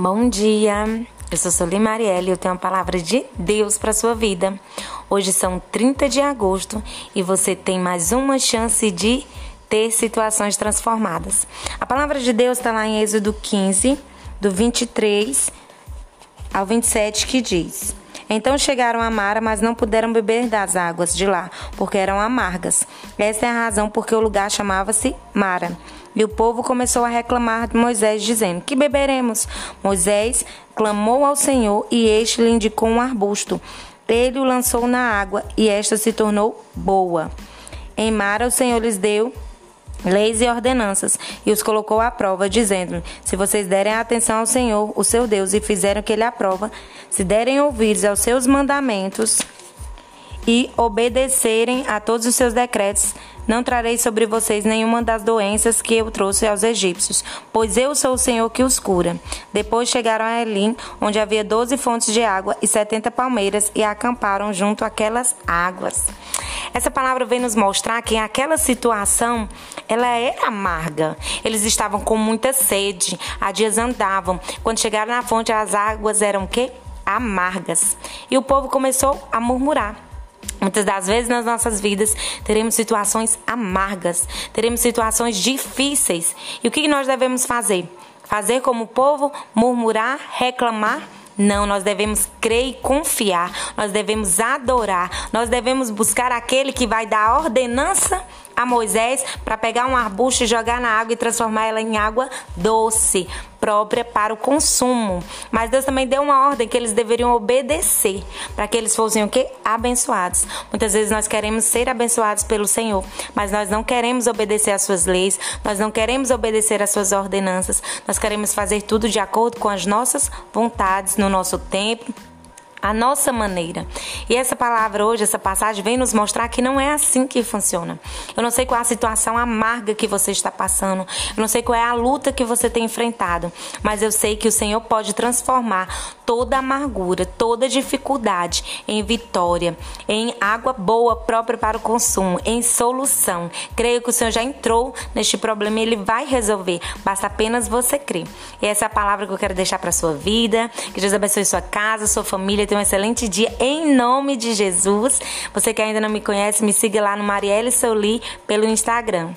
Bom dia, eu sou Solim Marielle e eu tenho uma palavra de Deus para sua vida. Hoje são 30 de agosto e você tem mais uma chance de ter situações transformadas. A palavra de Deus está lá em Êxodo 15, do 23 ao 27, que diz: Então chegaram a Mara, mas não puderam beber das águas de lá, porque eram amargas. Essa é a razão porque o lugar chamava-se Mara. E o povo começou a reclamar de Moisés, dizendo: Que beberemos? Moisés clamou ao Senhor e este lhe indicou um arbusto. Ele o lançou na água e esta se tornou boa. Em Mara, o Senhor lhes deu leis e ordenanças, e os colocou à prova, dizendo: Se vocês derem atenção ao Senhor, o seu Deus, e fizerem o que ele aprova, se derem ouvidos aos seus mandamentos e obedecerem a todos os seus decretos, não trarei sobre vocês nenhuma das doenças que eu trouxe aos egípcios, pois eu sou o Senhor que os cura. Depois chegaram a Elim, onde havia doze fontes de água e setenta palmeiras, e acamparam junto àquelas águas. Essa palavra vem nos mostrar que aquela situação ela era amarga. Eles estavam com muita sede, há dias andavam. Quando chegaram na fonte, as águas eram quê? Amargas. E o povo começou a murmurar. Muitas das vezes nas nossas vidas teremos situações amargas, teremos situações difíceis. E o que nós devemos fazer? Fazer como o povo, murmurar, reclamar? Não, nós devemos crer e confiar, nós devemos adorar, nós devemos buscar aquele que vai dar ordenança a Moisés para pegar um arbusto e jogar na água e transformar ela em água doce, própria para o consumo. Mas Deus também deu uma ordem que eles deveriam obedecer para que eles fossem o quê? Abençoados. Muitas vezes nós queremos ser abençoados pelo Senhor, mas nós não queremos obedecer às suas leis, nós não queremos obedecer às suas ordenanças. Nós queremos fazer tudo de acordo com as nossas vontades no nosso tempo, a nossa maneira. E essa palavra hoje, essa passagem, vem nos mostrar que não é assim que funciona. Eu não sei qual é a situação amarga que você está passando, eu não sei qual é a luta que você tem enfrentado, mas eu sei que o Senhor pode transformar toda amargura, toda dificuldade em vitória, em água boa própria para o consumo, em solução. Creio que o Senhor já entrou neste problema e ele vai resolver. Basta apenas você crer. E essa é a palavra que eu quero deixar para sua vida. Que Deus abençoe sua casa, sua família. Tenha um excelente dia em nome de Jesus. Você que ainda não me conhece, me siga lá no Marielle Soli pelo Instagram.